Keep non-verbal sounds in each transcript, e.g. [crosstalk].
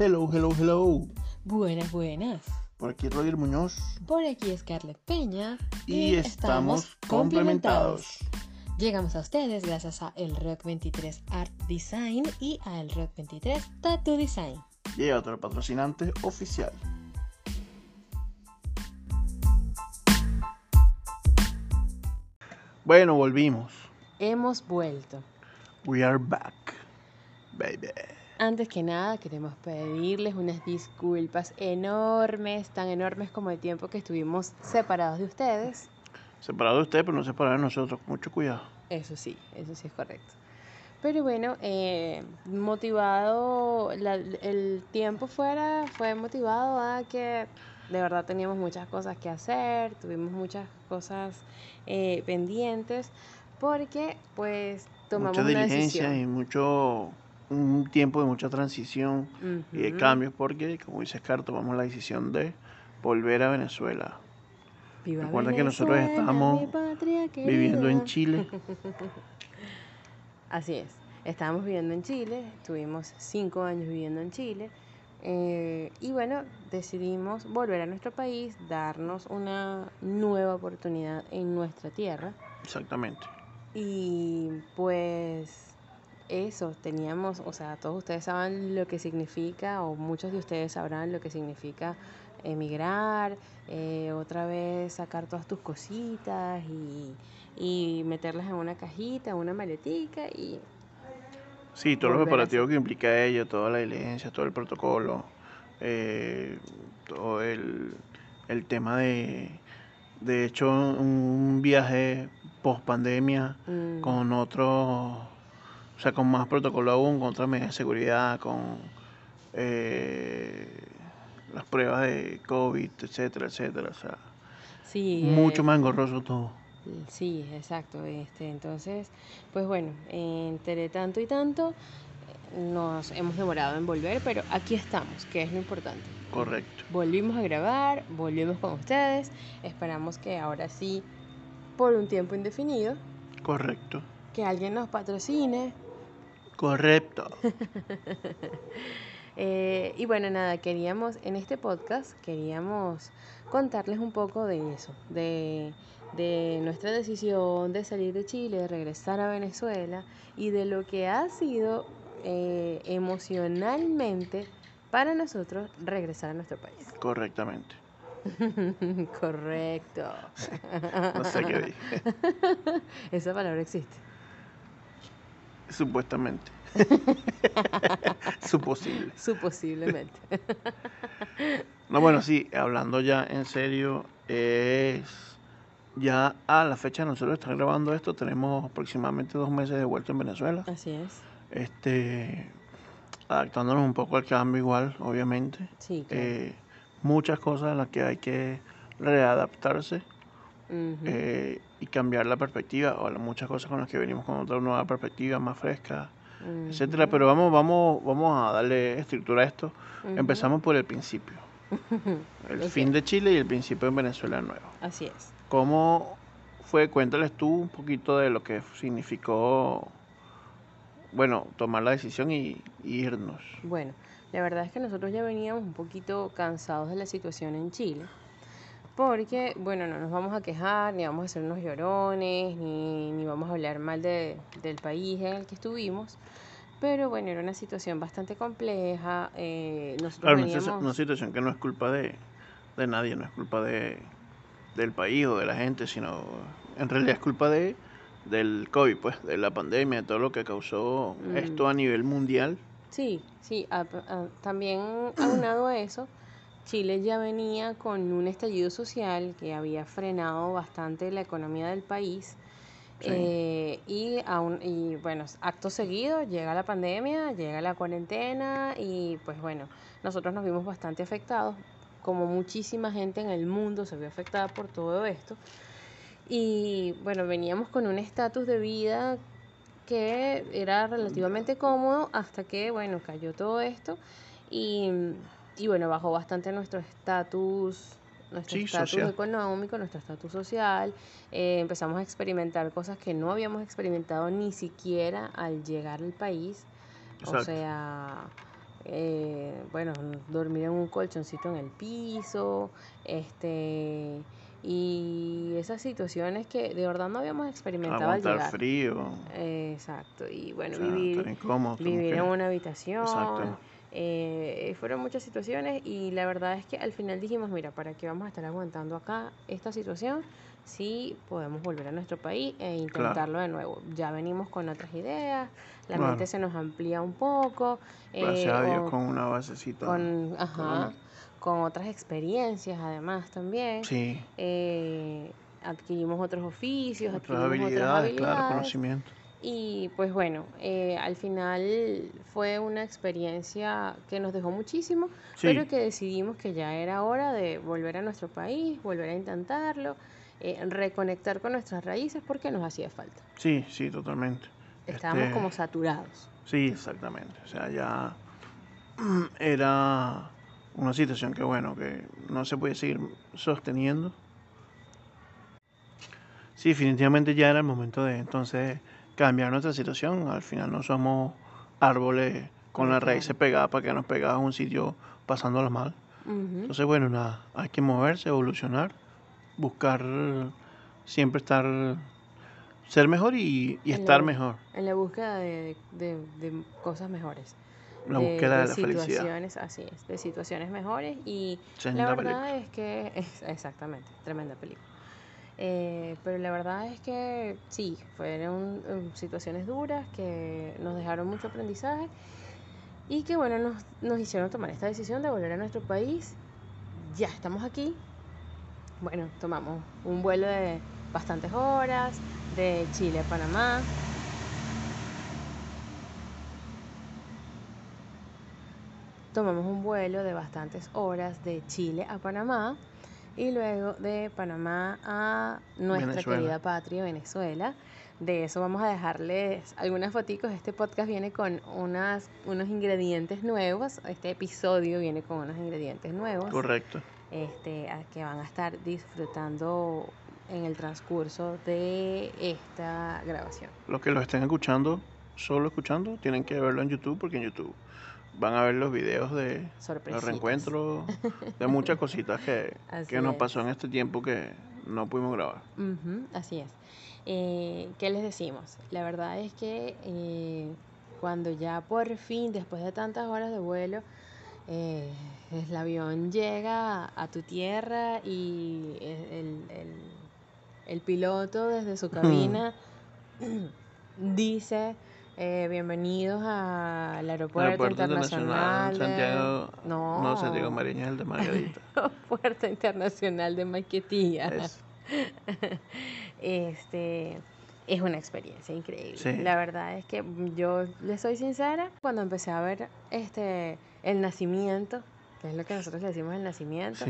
Hello, hello, hello. Buenas, buenas. Por aquí Roger Muñoz. Por aquí Scarlett Peña. Y estamos complementados. Llegamos a ustedes gracias a El Rock 23 Art Design y a El Rock 23 Tattoo Design. Y a otro patrocinante oficial. Bueno, volvimos. Hemos vuelto. We are back, baby. Antes que nada, queremos pedirles unas disculpas enormes, tan enormes como el tiempo que estuvimos separados de ustedes. Separado de ustedes, pero no separados de nosotros. Mucho cuidado. Eso sí, eso sí es correcto. Pero bueno, eh, motivado, la- el tiempo fuera fue motivado a que de verdad teníamos muchas cosas que hacer, tuvimos muchas cosas eh, pendientes, porque pues tomamos Mucha una diligencia decisión. y mucho un tiempo de mucha transición y de cambios porque, como dice Scar, tomamos la decisión de volver a Venezuela. Viva que nosotros Venezuela, estamos mi patria Viviendo en. Chile. [laughs] Así es, estábamos viviendo en Chile, tuvimos cinco años viviendo en Chile eh, y bueno, decidimos volver a nuestro país, darnos una nueva oportunidad en nuestra tierra Exactamente. y pues eso, teníamos, o sea, todos ustedes saben lo que significa o muchos de ustedes sabrán lo que significa emigrar, eh, otra vez sacar todas tus cositas y, y meterlas en una cajita, una maletica y Sí, todos los preparativos que implica ello, toda la diligencia, todo el protocolo, eh, todo el, el tema de, de hecho, un viaje post pandemia mm, con otro, o sea, con más protocolo aún, con otras medidas de seguridad, con eh, las pruebas de COVID, etcétera, etcétera, o sea, sí, mucho eh, más engorroso todo. Sí, exacto. Este, entonces, pues bueno, entre tanto y tanto nos hemos demorado en volver, pero aquí estamos, que es lo importante. Correcto. Volvimos a grabar, volvimos con ustedes. Esperamos que ahora sí, por un tiempo indefinido, Correcto. que alguien nos patrocine. Correcto. [laughs] Eh, y bueno, nada, queríamos, en este podcast, queríamos contarles un poco de eso, de, de nuestra decisión de salir de Chile, de regresar a Venezuela y de lo que ha sido eh, emocionalmente para nosotros regresar a nuestro país. Correctamente. [laughs] Correcto. No sé qué dije. [laughs] Esa palabra existe. Supuestamente. [laughs] Suposible. Suposiblemente. [laughs] No, bueno, sí, hablando ya en serio, es ya a la fecha de nosotros estar grabando esto, tenemos aproximadamente dos meses de vuelta en Venezuela. Así es. Este, adaptándonos un poco al cambio igual, obviamente. Sí, claro. Eh, muchas cosas en las que hay que readaptarse eh, y cambiar la perspectiva, o las muchas cosas con las que venimos con otra nueva perspectiva más fresca, etcétera. Ujú. Pero vamos, vamos, vamos a darle estructura a esto. Empezamos por el principio. [laughs] El fin de Chile y el principio en Venezuela nuevo. Así es. ¿Cómo fue? Cuéntales tú un poquito de lo que significó, bueno, tomar la decisión y, y irnos. Bueno, la verdad es que nosotros ya veníamos un poquito cansados de la situación en Chile, porque, bueno, no nos vamos a quejar, ni vamos a hacer unos llorones, ni, ni vamos a hablar mal de- del país en el que estuvimos, pero bueno, era una situación bastante compleja. eh, nosotros Claro, veníamos... una situación que no es culpa de, de nadie, no es culpa de, del país o de la gente, sino en realidad es culpa de del COVID, pues, de la pandemia, de todo lo que causó Mm. esto a nivel mundial. Sí, sí, a- a- también aunado a eso, Chile ya venía con un estallido social que había frenado bastante la economía del país. Sí. eh, y, aún, y bueno, acto seguido llega la pandemia, llega la cuarentena y pues bueno, nosotros nos vimos bastante afectados, como muchísima gente en el mundo se vio afectada por todo esto. Y bueno, veníamos con un estatus de vida que era relativamente cómodo hasta que, bueno, cayó todo esto y, y bueno, bajó bastante nuestro estatus, nuestro estatus económico, nuestro estatus social. eh, empezamos a experimentar cosas que no habíamos experimentado ni siquiera al llegar al país. O Exacto. sea, eh, bueno, dormir en un colchoncito en el piso, este, y esas situaciones que de verdad no habíamos experimentado al llegar. frío. exacto, y bueno, vivir, vivir en una habitación. Eh, fueron muchas situaciones y la verdad es que al final dijimos, mira, ¿para qué vamos a estar aguantando acá esta situación? Si podemos volver a nuestro país e intentarlo de nuevo. Ya venimos con otras ideas, la mente se nos amplía un poco. Gracias a Dios, con una basecita. Con, ajá, con otras experiencias además también. Sí. Eh, adquirimos otros oficios, otras adquirimos otras habilidades. Claro, conocimiento. Y pues bueno, eh, al final fue una experiencia que nos dejó muchísimo, pero que decidimos que ya era hora de volver a nuestro país, volver a intentarlo, eh, reconectar con nuestras raíces porque nos hacía falta. Sí, sí, totalmente. Estábamos este, como saturados. Sí, exactamente. O sea, ya [clears throat] era una situación que bueno, que no se puede seguir sosteniendo. Sí, definitivamente ya era el momento de entonces cambiar nuestra situación. Al final no somos árboles con las raíces pegadas para que nos pegadas a un sitio pasándolas mal. Entonces, bueno, nada, hay que moverse, evolucionar, buscar siempre estar, ser mejor y, estar mejor. En la búsqueda de, cosas mejores. La búsqueda de, la situaciones, así es, de situaciones mejores y la verdad es que, exactamente, tremenda película. Eh, pero la verdad es que sí, fueron um, situaciones duras que nos dejaron mucho aprendizaje y que bueno, nos, nos hicieron tomar esta decisión de volver a nuestro país. Ya estamos aquí. Bueno, tomamos un vuelo de bastantes horas de Chile a Panamá. Tomamos un vuelo de bastantes horas de Chile a Panamá y luego de Panamá a nuestra querida patria Venezuela. De eso vamos a dejarles algunas fotos. Este podcast viene con unas, unos ingredientes nuevos. Este episodio viene con unos ingredientes nuevos. Correcto. Este, que van a estar disfrutando en el transcurso de esta grabación. Los que lo estén escuchando, solo escuchando, tienen que verlo en YouTube porque en YouTube van a ver los videos de los reencuentros, [laughs] de muchas cositas que, que nos pasó en este tiempo que no pudimos grabar. así es. Eh, ¿Qué les decimos? La verdad es que eh, cuando ya por fin, después de tantas horas de vuelo, eh, el avión llega a tu tierra y el, el, el piloto desde su cabina [clears throat] dice eh, bienvenidos al Aeropuerto, Internacional, Santiago, no, no Santiago Mariñas, el de Margarita. [laughs] Aeropuerto Internacional de Maquetilla. [laughs] este es una experiencia increíble. La verdad es que yo le soy sincera, cuando empecé a ver este el nacimiento, que es lo que nosotros le decimos el nacimiento,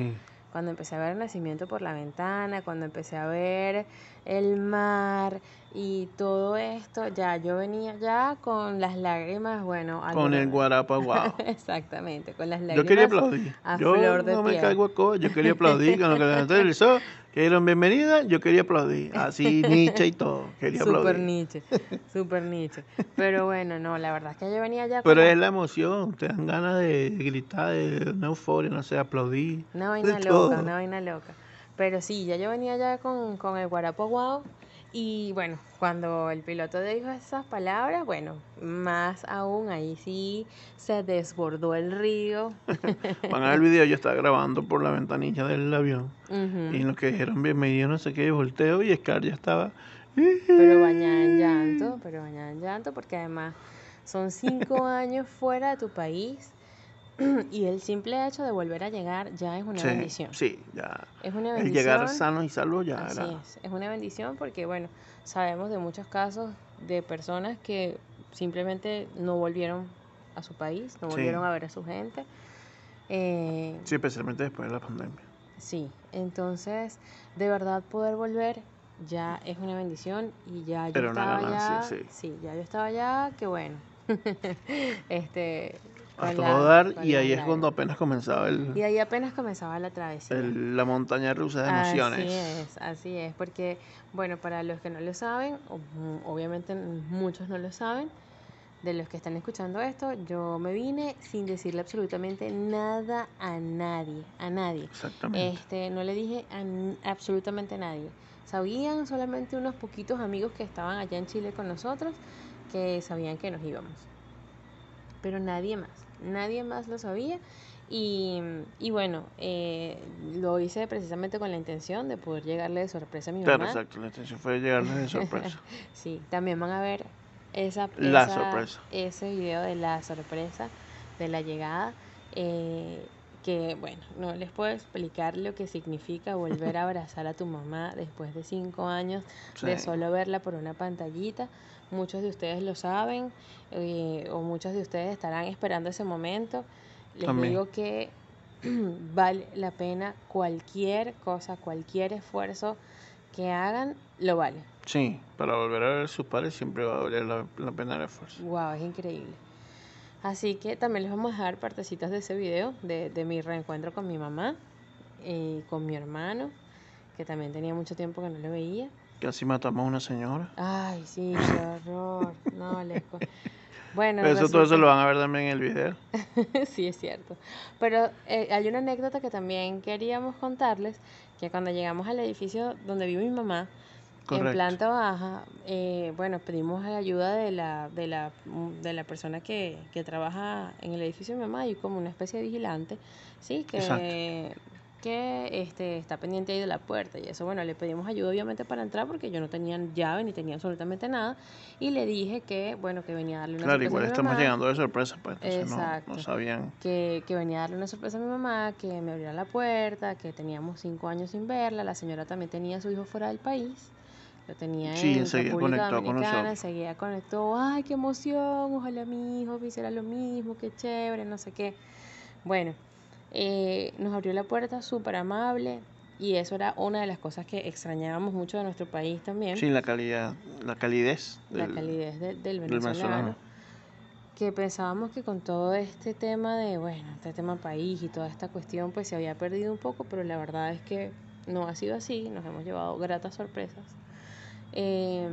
cuando empecé a ver el nacimiento por la ventana, cuando empecé a ver el mar y todo esto, ya yo venía ya con las lágrimas, bueno, con el guarapa [laughs] guau. Exactamente, con las lágrimas. Yo quería aplaudir. yo no me caigo a yo quería aplaudir con lo que la televisor, [laughs] que dieron bienvenida, yo quería aplaudir, así [laughs] Nietzsche y todo, quería aplaudir. Super Nietzsche, super Nietzsche. Pero bueno, no, la verdad es que yo venía ya Pero es la emoción, te dan ganas de gritar, de una euforia, no sé, aplaudir. Una vaina loca, una vaina loca. Pero sí, ya yo venía ya con, con el guarapo guau. Y bueno, cuando el piloto dijo esas palabras, bueno, más aún ahí sí se desbordó el río. [laughs] Van a ver el video, yo estaba grabando por la ventanilla del avión. Y los que dijeron bienvenido, no sé qué, volteo y Scar ya estaba. Pero bañada en llanto, pero bañada en llanto, porque además son cinco [laughs] años fuera de tu país [clears throat] y el simple hecho de volver a llegar ya es una bendición. Sí, ya. Es una bendición. El llegar sano y salvo ya así es. Es una bendición porque, bueno, sabemos de muchos casos de personas que simplemente no volvieron a su país, no volvieron a ver a su gente. Eh, sí, especialmente después de la pandemia. Sí, entonces, de verdad poder volver ya es una bendición y ya yo estaba ya, sí. sí, ya yo estaba ya, que bueno. [laughs] este a todo dar y ahí es cuando apenas comenzaba el... Y ahí apenas comenzaba la travesía. la montaña rusa de emociones. Así es, así es, porque, bueno, para los que no lo saben, obviamente muchos no lo saben, de los que están escuchando esto, yo me vine sin decirle absolutamente nada a nadie, a nadie. Exactamente. Este, no le dije a absolutamente a nadie. Sabían solamente unos poquitos amigos que estaban allá en Chile con nosotros que sabían que nos íbamos. Pero nadie más, nadie más lo sabía. Y, y bueno, eh, lo hice precisamente con la intención de poder llegarle de sorpresa a mi Claro, mamá. exacto. La intención fue llegarles de sorpresa. [laughs] Sí, también van a ver esa, La esa- sorpresa. ese video de la sorpresa, de la llegada, eh, que bueno, no les puedo explicar lo que significa volver a [laughs] abrazar a tu mamá después de cinco años de solo verla por una pantallita. Muchos de ustedes lo saben eh, o muchos de ustedes estarán esperando ese momento. Les digo que [clears throat] vale la pena cualquier cosa, cualquier esfuerzo que hagan, lo vale. Sí, para volver a ver a sus padres siempre va a valer la, la pena el esfuerzo. Wow, es increíble. Así que también les vamos a dejar partecitas de ese video, de, de mi reencuentro con mi mamá y con mi hermano, que también tenía mucho tiempo que no lo veía. Casi matamos a una señora. Ay, sí, qué horror. No, les Bueno, Pero eso todo eso lo van a ver también en el video. [laughs] sí, es cierto. Pero eh, hay una anécdota que también queríamos contarles, que cuando llegamos al edificio donde vive mi mamá, en planta baja, eh, bueno, pedimos la ayuda de la, de la, mm, de la persona que, que trabaja en el edificio de mi mamá y como una especie de vigilante, ¿sí? Que, Exacto. Que este, está pendiente ahí de la puerta y eso, bueno, le pedimos ayuda obviamente para entrar porque yo no tenía llave ni tenía absolutamente nada. Y le dije que, bueno, que venía a darle una Claro, sorpresa a igual mi estamos mamá. llegando de sorpresa, pues entonces Exacto. no sabían. que, que venía a darle una sorpresa a mi mamá, que me abriera la puerta, que teníamos cinco años sin verla, la señora también tenía a su hijo fuera del país, lo tenía Sí, en enseguida República con Dominicana, enseguida conectó, ay, qué emoción, ojalá mi hijo me hiciera lo mismo, qué chévere, no sé qué. Bueno, eh, nos abrió la puerta súper amable y eso era una de las cosas que extrañábamos mucho de nuestro país también, Sí, la calidad, la calidez la del, calidez de- del del venezolano venezolano. que pensábamos que con todo este tema de, bueno, este tema país y toda esta cuestión, pues se había perdido un poco, pero la verdad es que no ha sido así, nos hemos llevado gratas sorpresas. Eh,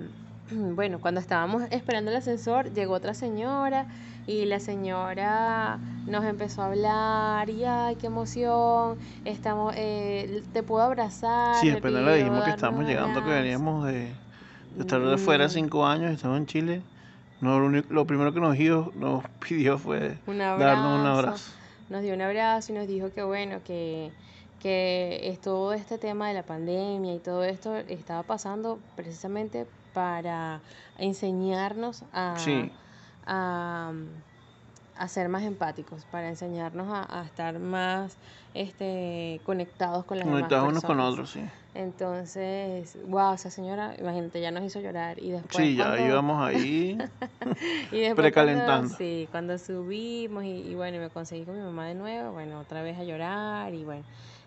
bueno, cuando estábamos esperando el ascensor, llegó otra señora y la señora nos empezó a hablar y, ay, qué emoción, estamos, eh, te puedo abrazar. Sí, apenas le dijimos que estábamos llegando, que abrazo". veníamos de, de estar de fuera Mm. cinco años, estamos en Chile. No, lo, único- lo primero que nos, dio, nos [laughs] pidió fue Un darnos un abrazo. abrazo. nos dio un abrazo y nos dijo que bueno, que, que es todo este tema de la pandemia y todo esto estaba pasando precisamente para enseñarnos a, Sí. a, a ser más empáticos, para enseñarnos a, a estar más este, conectados con las demás Conectados unos con personas. otros, sí. Entonces, wow, esa señora, imagínate, ya nos hizo llorar y después Sí, ya cuando- íbamos ahí. [laughs] y después Precalentando. Cuando, sí, cuando subimos y, y bueno, y me conseguí con mi mamá de nuevo, bueno, otra vez a llorar y bueno.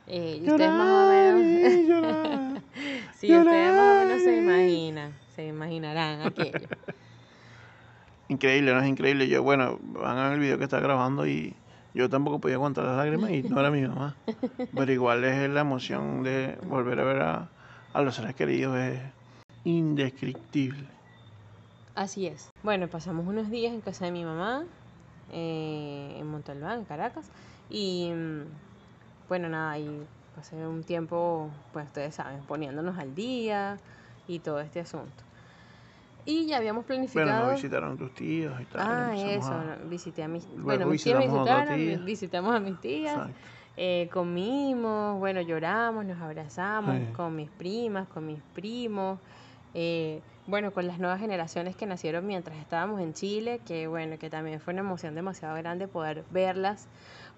eh, y ustedes más o Llorar menos, llorar. [laughs] sí, ustedes más o menos se llorar. imaginan, se imaginarán aquello. [laughs] Increíble, no es increíble. Yo, bueno, van a ver el video que está grabando y yo tampoco podía aguantar las lágrimas y no era mi mamá. [laughs] Pero igual es la emoción de volver a ver a, a los seres queridos, es indescriptible. Así es. Bueno, pasamos unos días en casa de mi mamá, eh, en Montalbán, en Caracas, y mm, bueno, nada, ahí pasé un tiempo, pues ustedes saben, poniéndonos al día y todo este asunto. Y ya habíamos Bueno, planificado. nos visitaron tus tíos y tal. Ah, eso, a- visité a mis, Luego bueno, mis a otra visitaron, tía. visitamos a mis tías, eh, comimos, bueno, lloramos, nos abrazamos Sí. con mis primas, con mis primos, eh, bueno, con las nuevas generaciones que nacieron mientras estábamos en Chile, que bueno, que también fue una emoción demasiado grande poder verlas,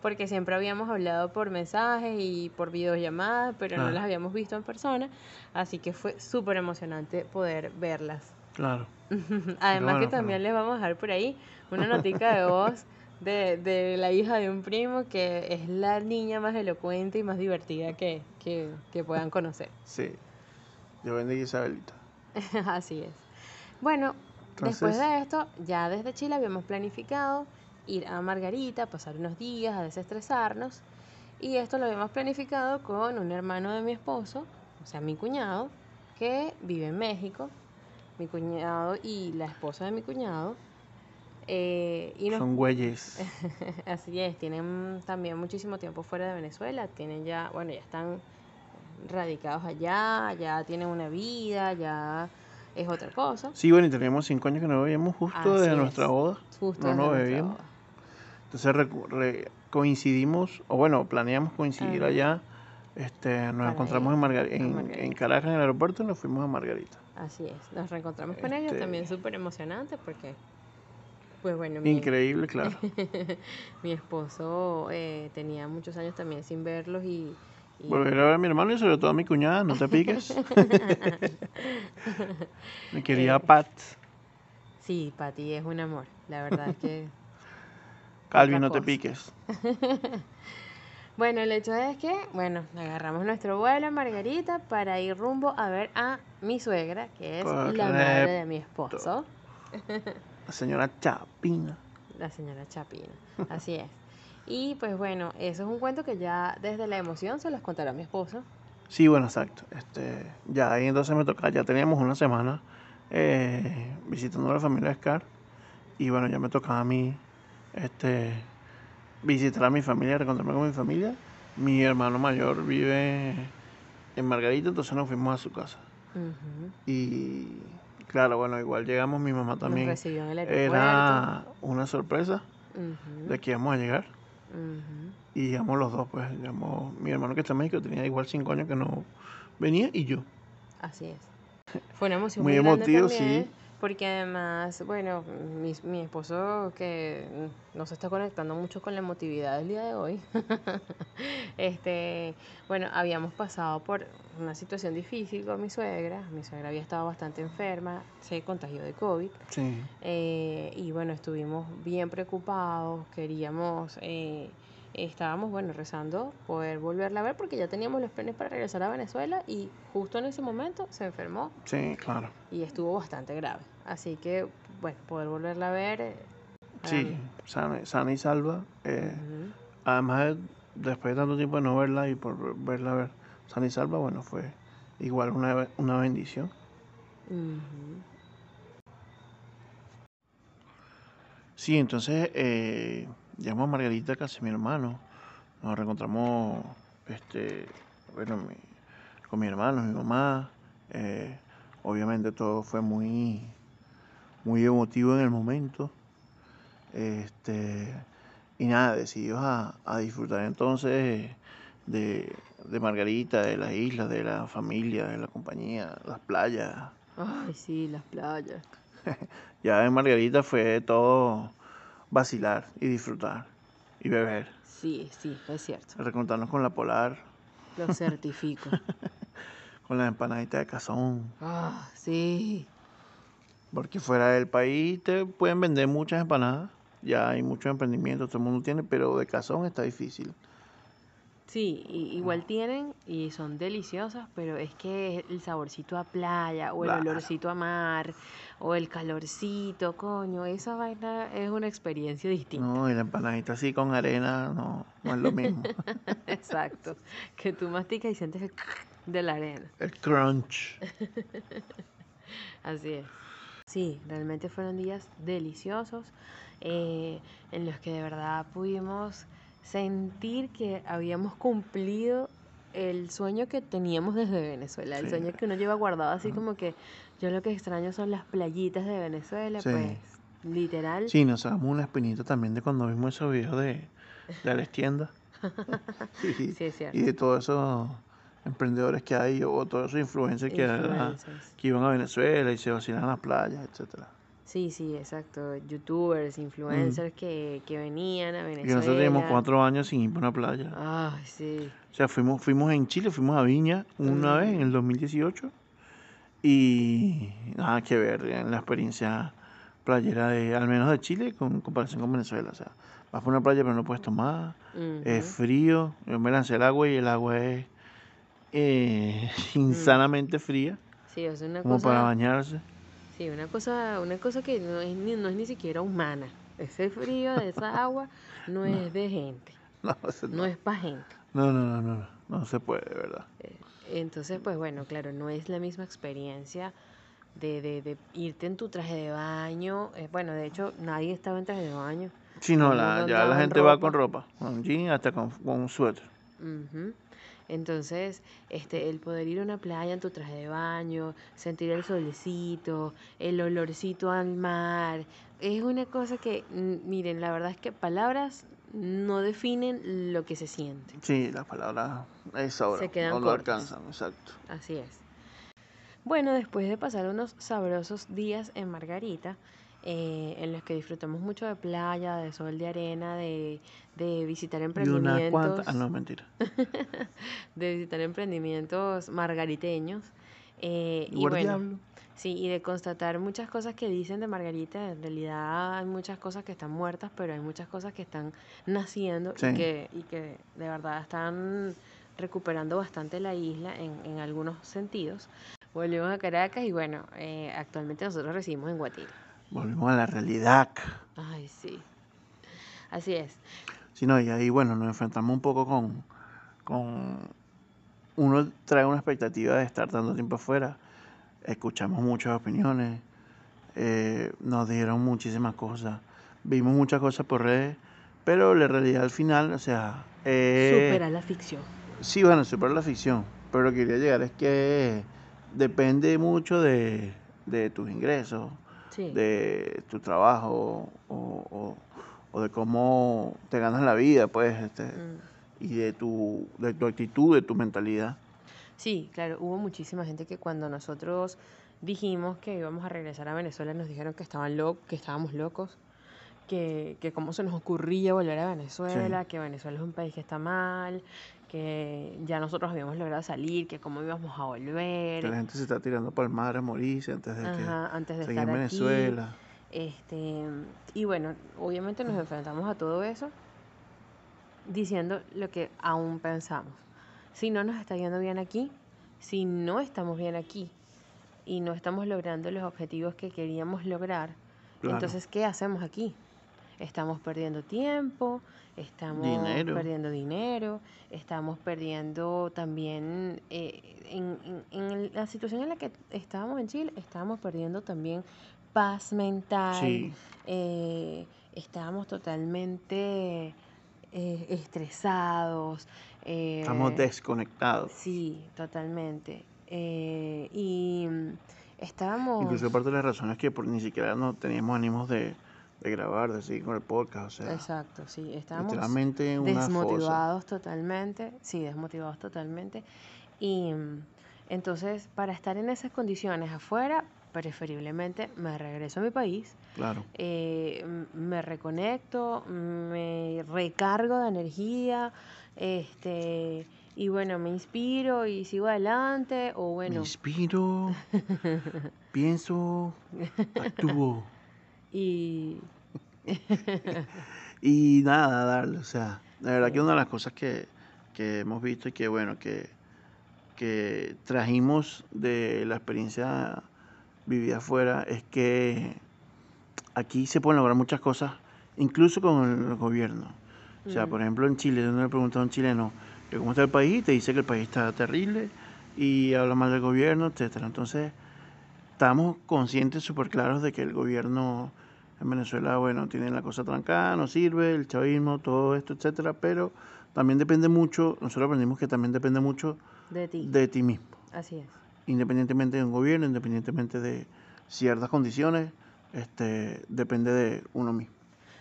porque siempre habíamos hablado por mensajes y por videollamadas, pero no Claro. las habíamos visto en persona, así que fue súper emocionante poder verlas. Claro. Además bueno, que también les vamos a dejar por ahí una notica de voz de, de la hija de un primo que es la niña más elocuente y más divertida que, que, que puedan conocer. Sí. Yo bendiga Isabelita. [laughs] Así es. Bueno, después de esto, ya desde Chile habíamos planificado ir a Margarita, pasar unos días a desestresarnos. Y esto lo habíamos planificado con un hermano de mi esposo, o sea, mi cuñado, que vive en México. Mi cuñado y la esposa de mi cuñado Eh, y nos- Son güeyes. [laughs] Así es, tienen también muchísimo tiempo fuera de Venezuela, tienen ya, bueno, ya están radicados allá, ya tienen una vida, ya es otra cosa. Sí, bueno, y teníamos cinco años que no bebíamos justo Así de es. nuestra boda. Justo No desde nos boda. Entonces re- coincidimos, o bueno, planeamos coincidir Ajá. allá. Este, nos Para encontramos en, Margar- a en, Margarita. en Caracas, en el aeropuerto, y nos fuimos a Margarita. Así es, nos reencontramos con ellos, Este- también súper emocionante porque, pues bueno, mi, Increíble, [laughs] claro. mi esposo eh, tenía muchos años también sin verlos y, y- Volver a ver a mi hermano y sobre todo a mi cuñada, no te piques. [laughs] mi querida Eh, Pat. sí, Pati es un amor, la verdad es que... [laughs] Calvin, no te piques. Bueno, el hecho es que, bueno, agarramos nuestro vuelo en Margarita para ir rumbo a ver a mi suegra, que es la madre de mi esposo, [laughs] La señora Chapina. la señora Chapina. Así es. Y pues bueno, eso es un cuento que ya desde la emoción se los contará mi esposo. Sí, bueno, exacto. Este, ya ahí entonces me toca, ya teníamos una semana eh, visitando a la familia de Scar. Y bueno, ya me tocaba a mí este, visitar a mi familia, reencontrarme con mi familia. Mi hermano mayor vive en Margarita, entonces nos fuimos a su casa. Y claro, bueno, igual llegamos, mi mamá Nos también. recibió en el aeropuerto. Era una sorpresa de que íbamos a llegar. Y llegamos los dos, pues llegamos, mi hermano que está en México tenía igual cinco años que no venía y yo. Así es. Fue una emoción Muy muy, emotivo, también, sí. Porque además, bueno, mi, mi esposo que no se está conectando mucho con la emotividad del día de hoy, [laughs] este, bueno, habíamos pasado por una situación difícil con mi suegra. Mi suegra había estado bastante enferma, se contagió de COVID. Sí. Eh, y bueno, estuvimos bien preocupados, queríamos, eh, estábamos, bueno, rezando poder volverla a ver porque ya teníamos los planes para regresar a Venezuela y justo en ese momento se enfermó Sí, claro. y estuvo bastante grave. Así que, bueno, poder volverla a ver. eh, Sí, sana, sana y salva. eh, además, de- después de tanto tiempo de no verla y por verla ver sana y salva, bueno, fue igual una, una bendición. Sí, entonces eh, llamamos a Margarita, casi mi hermano. Nos reencontramos, este, bueno, mi- con mi hermano, mi mamá. eh, obviamente todo fue muy, muy emotivo en el momento. Este, y nada, decidimos a, a disfrutar entonces de, de Margarita, de las islas, de la familia, de la compañía, las playas. Ay, sí, las playas. [laughs] Ya en Margarita fue todo vacilar y disfrutar y beber. Sí, sí, es cierto. Recontarnos con la polar, Lo certifico. [laughs] con la empanadita de cazón. Ah, sí. Porque fuera del país te pueden vender muchas empanadas. Ya hay muchos emprendimientos, todo el mundo tiene, pero de cazón está difícil. Sí, y- igual tienen y son deliciosas, pero es que el saborcito a playa o el olorcito a mar o el calorcito, coño, esa vaina es una experiencia distinta. No, y la empanadita así con arena, no, no es lo mismo. [laughs] Exacto, que tú masticas y sientes el [laughs] de la arena. El crunch. [laughs] Así es. Sí, realmente fueron días deliciosos eh, en los que de verdad pudimos sentir que habíamos cumplido el sueño que teníamos desde Venezuela, el Sí. sueño que uno lleva guardado así como que yo lo que extraño son las playitas de Venezuela, Sí. pues literal. Sí, nos sacamos una espinita también de cuando vimos esos videos de, de Alex Tienda. [laughs] Sí, Sí, es cierto. y de todos esos emprendedores que hay o todos esos influencers que. Influencers. que iban a Venezuela y se vacilan las playas, etcétera. Sí, sí, exacto. Youtubers, influencers que, que venían a Y Venezuela. nosotros teníamos cuatro años sin ir para una playa. Ay, sí. O sea, fuimos, fuimos en Chile, fuimos a Viña una Mm. vez en el 2018 y nada que ver en la experiencia playera de, al menos de Chile, con comparación con Venezuela. O sea, vas por una playa pero no puedes tomar, es frío, yo me lancé al agua y el agua es eh, [laughs] insanamente fría, Sí, sea, una como cosa... para bañarse. Sí, una cosa, una cosa que no es, ni, no es ni siquiera humana. Ese frío de esa agua [laughs] no es de gente, [laughs] No, no no, es para gente. no, no, no, no, no, se puede, de verdad. Entonces, pues bueno, claro, no es la misma experiencia de, de, de irte en tu traje de baño. eh, bueno, de hecho, nadie estaba en traje de baño. Sí, no, la, ya la en gente va con ropa, con jean hasta con, con un suéter. Ujú. Entonces, este, el poder ir a una playa en tu traje de baño, sentir el solecito, el olorcito al mar, es una cosa que, miren, la verdad es que palabras no definen lo que se siente. Sí, las palabras es sobra, Se quedan no lo alcanzan, exacto. Así es. Bueno, después de pasar unos sabrosos días en Margarita, eh, en los que disfrutamos mucho de playa, de sol, de arena, de, de visitar Y una emprendimientos. cuanta, ah, no, mentira. [laughs] de visitar emprendimientos margariteños. eh, y bueno, diablo. sí, y de constatar muchas cosas que dicen de Margarita. En realidad hay muchas cosas que están muertas, pero hay muchas cosas que están naciendo Sí. y, que, y que de verdad están recuperando bastante la isla en, en algunos sentidos. Volvimos a Caracas y bueno, eh, actualmente nosotros residimos en Guatire. Volvimos a la realidad. Ay, sí. Así es. Sí, no, y ahí, bueno, nos enfrentamos un poco con, con... Uno trae una expectativa de estar tanto tiempo afuera. Escuchamos muchas opiniones. eh, nos dijeron muchísimas cosas. Vimos muchas cosas por redes. Pero la realidad al final, o sea... eh, Supera la ficción. Sí, bueno, supera la ficción. Pero lo que quería llegar es que depende mucho de, de tus ingresos, Sí. de tu trabajo o, o- o de cómo te ganas la vida, pues, este, Mm. y de tu, de tu actitud, de tu mentalidad. Sí, claro, hubo muchísima gente que cuando nosotros dijimos que íbamos a regresar a Venezuela nos dijeron que estaban lo- que estábamos locos, que, que cómo se nos ocurría volver a Venezuela, que Venezuela es un país que está mal, que ya nosotros habíamos logrado salir, que cómo íbamos a Que la volver, gente se está tirando palmadas a morirse antes de que antes de en estar aquí. Venezuela. Este, y bueno, obviamente nos enfrentamos a todo eso diciendo lo que aún pensamos. Si no nos está yendo bien aquí, si no estamos bien aquí y no estamos logrando los objetivos que queríamos lograr, Claro. entonces, ¿qué hacemos aquí? Estamos perdiendo tiempo, estamos Dinero. perdiendo dinero, estamos perdiendo también, eh, en, en- la situación en la que estábamos en Chile, estábamos perdiendo también paz mental, Sí, eh, estábamos totalmente eh, estresados. estamos eh, desconectados. Sí, totalmente. Eh, y mm, estábamos... Incluso parte de las razones que por, ni siquiera no teníamos ánimos de, de grabar, de seguir con el podcast. O sea, Exacto, sí, estábamos desmotivados totalmente, sí, desmotivados totalmente. Y mm, entonces, para estar en esas condiciones afuera, preferiblemente me regreso a mi país, Claro. eh, me reconecto, me recargo de energía, este, y bueno, me inspiro y sigo adelante, o Me bueno, inspiro, [laughs] pienso, actúo. [laughs] y [laughs] Y nada, darle, o sea, la verdad Sí. que una de las cosas que, que hemos visto y que bueno, que, que trajimos de la experiencia vivida afuera es que aquí se pueden lograr muchas cosas, incluso con el gobierno. O sea, por ejemplo, en Chile, uno le pregunta a un chileno que cómo está el país, y te dice que el país está terrible y habla mal del gobierno, etcétera. Entonces, estamos conscientes, súper claros de que el gobierno en Venezuela, bueno, tiene la cosa trancada, no sirve, el chavismo, todo esto, etcétera, pero también depende mucho, nosotros aprendimos que también depende mucho de ti, de ti mismo, así es. independientemente de un gobierno, independientemente de ciertas condiciones, este, depende de uno mismo.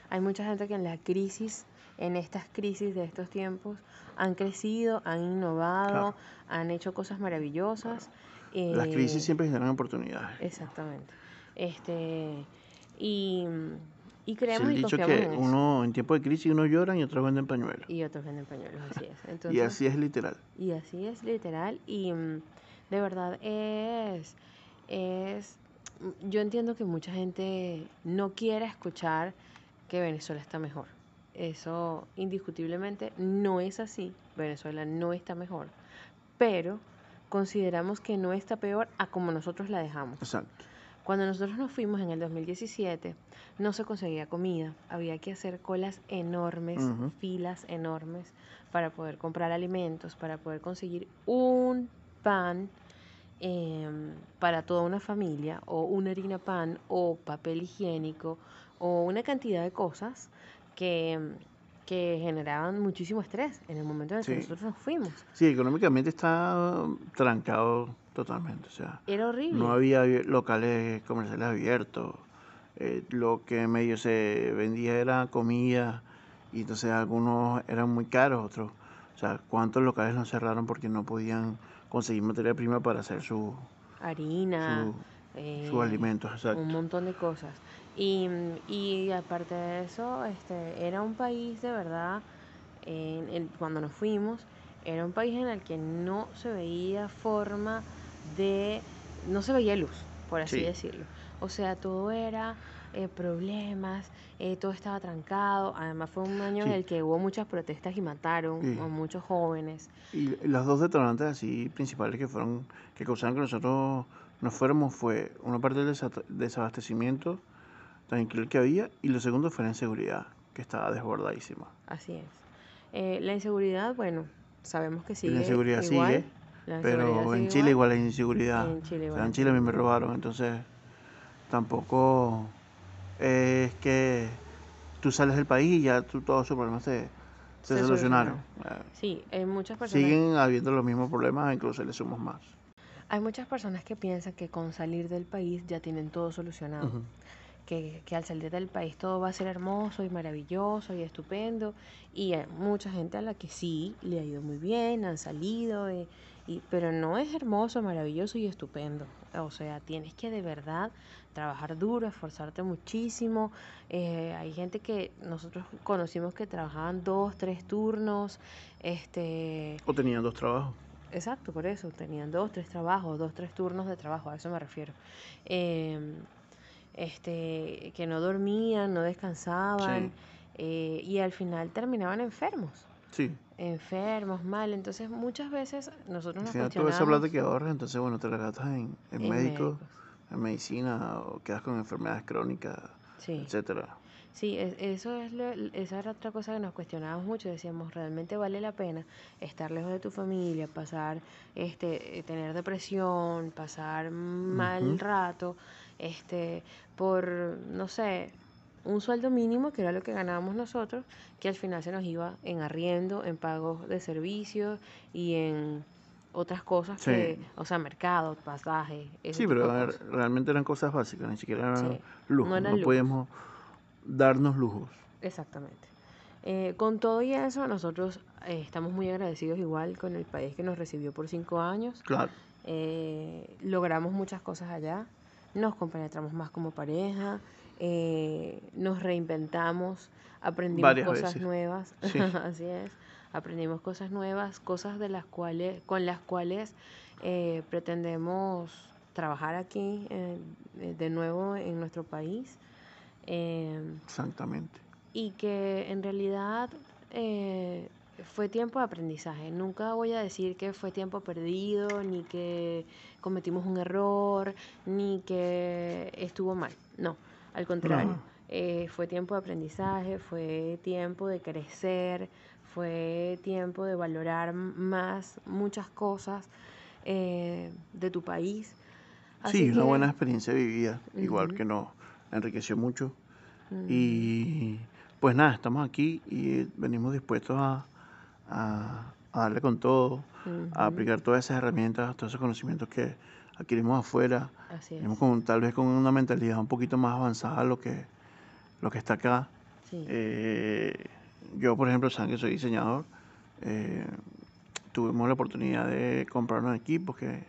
Hay mucha gente que en la crisis, en estas crisis de estos tiempos, han crecido, han innovado, Claro. han hecho cosas maravillosas. Las eh, crisis siempre generan oportunidades. Exactamente. Este, y, y Es creemos el y dicho confiamos que en eso. uno en tiempo de crisis uno llora y otros venden pañuelos. Y otros venden pañuelos, así es. Y así es literal. Y así es literal y mm, de verdad es, es, mm, yo entiendo que mucha gente no quiere escuchar que Venezuela está mejor. Eso indiscutiblemente no es así. Venezuela no está mejor. Pero consideramos que no está peor a como nosotros la dejamos. Exacto. Cuando nosotros nos fuimos en el 2017, no se conseguía comida. Había que hacer colas enormes, filas enormes para poder comprar alimentos, para poder conseguir un pan em, para toda una familia, o una harina pan, o papel higiénico, o una cantidad de cosas que, que generaban muchísimo estrés en el momento en el que nosotros nos fuimos. Sí, económicamente está trancado totalmente. O sea, Era no horrible. había abier- locales comerciales abiertos. eh, lo que medio se vendía era comida y entonces algunos eran muy caros, otros. O sea, ¿cuántos locales no cerraron porque no podían conseguir materia prima para hacer su, Harina, su- eh, sus alimentos? un Exacto. montón de cosas. Y, y aparte de eso, este, era un país de verdad, en- en- cuando nos fuimos, era un país en el que no se veía forma de, no se veía luz, por así Sí. decirlo. O sea, todo era eh, problemas, eh, todo estaba trancado. Además fue un año en el que hubo muchas protestas y mataron Sí. a muchos jóvenes. Y los dos detonantes así principales que fueron, que causaron que nosotros nos fuéramos fue una parte del desa- desabastecimiento tan increíble que había y lo segundo fue la inseguridad, que estaba desbordadísima. Así es. Eh, la inseguridad, bueno, sabemos que sigue la inseguridad igual. sigue, La pero en Chile igual hay inseguridad. En Chile O igual sea, en Chile a mí me robaron, entonces tampoco es que tú sales del país y ya tú, todos sus problemas se, se Se solucionaron. solucionaron. Eh, Sí, hay muchas personas, Siguen habiendo los mismos problemas, incluso le sumamos más. hay muchas personas que piensan que con salir del país ya tienen todo solucionado. Ujú. que, que al salir del país todo va a ser hermoso y maravilloso y estupendo. Y hay mucha gente a la que sí le ha ido muy bien, han salido, eh, y, pero no es hermoso, maravilloso y estupendo. O sea, tienes que de verdad trabajar duro, esforzarte muchísimo. Eh, hay gente que nosotros conocimos que trabajaban dos, tres turnos. Este, O tenían dos trabajos. Exacto, por eso, tenían dos, tres trabajos, dos, tres turnos de trabajo, a eso me refiero. Em, este, que no dormían, no descansaban, Sí. eh, y al final terminaban enfermos, Sí. Enfermos, mal. Entonces, muchas veces nosotros nos final toda esa cuestionamos plata que ahorras, entonces bueno, te la gastas en, en en médicos, médicos. en medicina, o quedas con enfermedades crónicas, Sí, etcétera. sí, es- eso es lo- esa era otra cosa que nos cuestionábamos mucho, decíamos, ¿realmente vale la pena estar lejos de tu familia, pasar, este, eh, tener depresión, pasar mal rato, este, por, no sé, un sueldo mínimo, que era lo que ganábamos nosotros, que al final se nos iba en arriendo, en pagos de servicios y en otras cosas Sí. que, o sea, mercado, pasaje, Sí, pero a ver, realmente eran cosas básicas, ni siquiera eran Sí, lujos, no eran no lujos. podíamos darnos lujos. Exactamente. Eh, con todo y eso, nosotros eh, estamos muy agradecidos igual con el país que nos recibió por cinco años. Claro, Eh, logramos muchas cosas allá, nos compenetramos más como pareja, eh, nos reinventamos, aprendimos varias cosas veces. nuevas, Sí. [laughs] así es, aprendimos cosas nuevas, cosas de las cuales, con las cuales eh, pretendemos trabajar aquí eh, de nuevo en nuestro país. Em, Exactamente. y que en realidad eh, fue tiempo de aprendizaje. Nunca voy a decir que fue tiempo perdido, ni que cometimos un error, ni que estuvo mal. No, al contrario. No. eh, fue tiempo de aprendizaje, fue tiempo de crecer, fue tiempo de valorar más muchas cosas eh, de tu país. Sí, Así una que, buena experiencia vivida, igual ujú, que nos enriqueció mucho. ujú, Y pues nada, estamos aquí y venimos dispuestos a, a- a darle con todo, a aplicar todas esas herramientas, todos esos conocimientos que adquirimos afuera. así es. con, tal vez con una mentalidad un poquito más avanzada a lo que, lo que está acá. Sí. Eh, yo, por ejemplo, saben que soy diseñador. eh, tuvimos la oportunidad de comprar unos equipos que,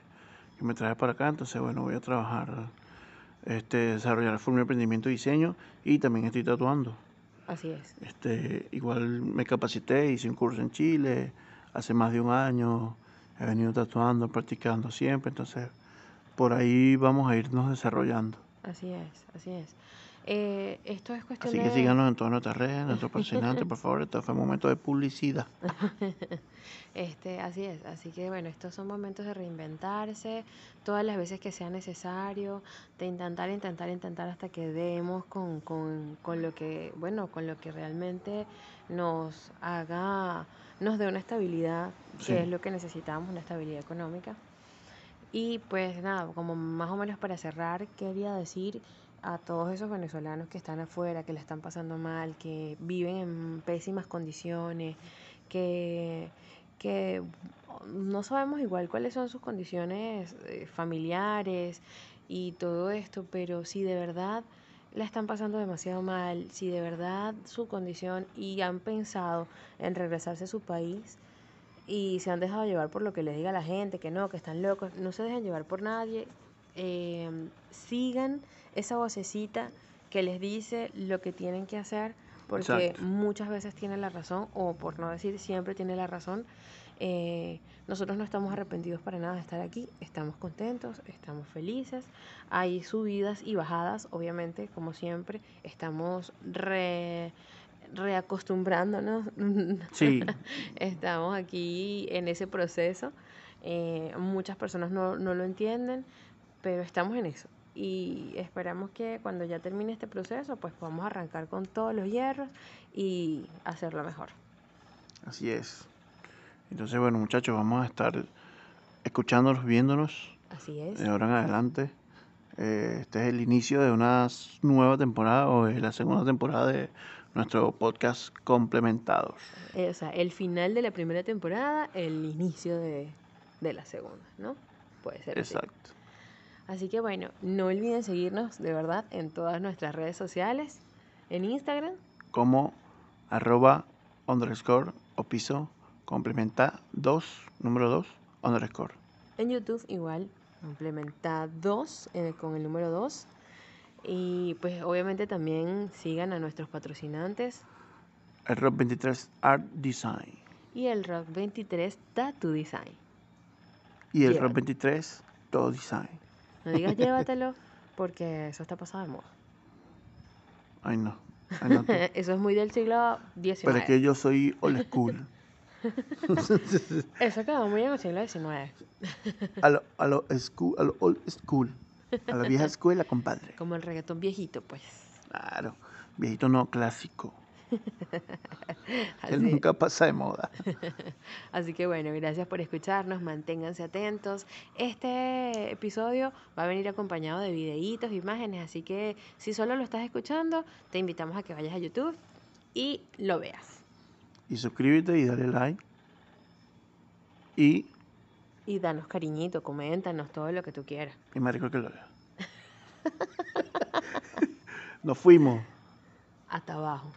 que me traje para acá. Entonces, bueno, voy a trabajar, este, desarrollar full mi emprendimiento y diseño y también estoy tatuando. Así es. Este, igual me capacité, hice un curso en Chile hace más de un año. He venido tatuando, practicando siempre. Entonces, por ahí vamos a irnos desarrollando. Así es, así es. Eh, esto es cuestión Así que de... síganos en todas nuestras redes, nuestros [laughs] patrocinantes, por favor. Esto fue un momento de publicidad. [laughs] Este, así es, así que bueno, estos son momentos de reinventarse todas las veces que sea necesario, de intentar, intentar, intentar hasta que demos con, con, con lo que, bueno, con lo que realmente nos haga, nos dé una estabilidad, que es lo que necesitamos, una estabilidad económica. Y pues nada, como más o menos para cerrar, quería decir a todos esos venezolanos que están afuera, que le están pasando mal, que viven en pésimas condiciones, que, que no sabemos igual cuáles son sus condiciones eh, familiares y todo esto, pero si de verdad la están pasando demasiado mal, si de verdad su condición y han pensado en regresarse a su país y se han dejado llevar por lo que les diga la gente, que no, que están locos, no se dejen llevar por nadie, em, sigan esa vocecita que les dice lo que tienen que hacer, porque muchas veces tiene la razón, o por no decir siempre tiene la razón. Eh, nosotros no estamos arrepentidos para nada de estar aquí, estamos contentos, estamos felices. Hay subidas y bajadas, obviamente, como siempre, estamos reacostumbrándonos. [laughs] Sí. estamos aquí en ese proceso. Eh, muchas personas no, no lo entienden, pero estamos en eso y esperamos que cuando ya termine este proceso pues podamos arrancar con todos los hierros y hacerlo mejor. Así es. Entonces, bueno, muchachos, vamos a estar escuchándolos, viéndonos. Así es. De ahora en adelante. Eh, este es el inicio de una nueva temporada o es la segunda temporada de nuestro podcast Complementados. Eh, o sea, el final de la primera temporada, el inicio de, de la segunda, ¿no? Puede ser. Exacto. Así que bueno, no olviden seguirnos de verdad en todas nuestras redes sociales, en Instagram. Como arroba underscore o piso complementa 2, número 2, underscore. En YouTube igual, complementa 2 eh, con el número 2. Y pues obviamente también sigan a nuestros patrocinantes. El Rock 23 Art Design. Y el Rock 23 Tattoo Design. Y el Rock 23 Todo Design. No digas [laughs] llévatelo porque eso está pasado de moda. Ay, no. [laughs] eso es muy del siglo XIX. Pero es que yo soy old school. [laughs] eso quedó muy en el siglo XIX. a lo, a lo, school, a lo old school. A la vieja escuela, compadre. Como el reggaetón viejito, pues. Claro. Viejito no, clásico. [laughs] Él nunca pasa de moda. [laughs] Así que bueno, gracias por escucharnos, manténganse atentos. Este episodio va a venir acompañado de videitos, imágenes, así que si solo lo estás escuchando, te invitamos a que vayas a YouTube y lo veas. Y suscríbete y dale like. Y... Y danos cariñito, coméntanos todo lo que tú quieras. Y me que lo. [laughs] Nos fuimos. Hasta abajo.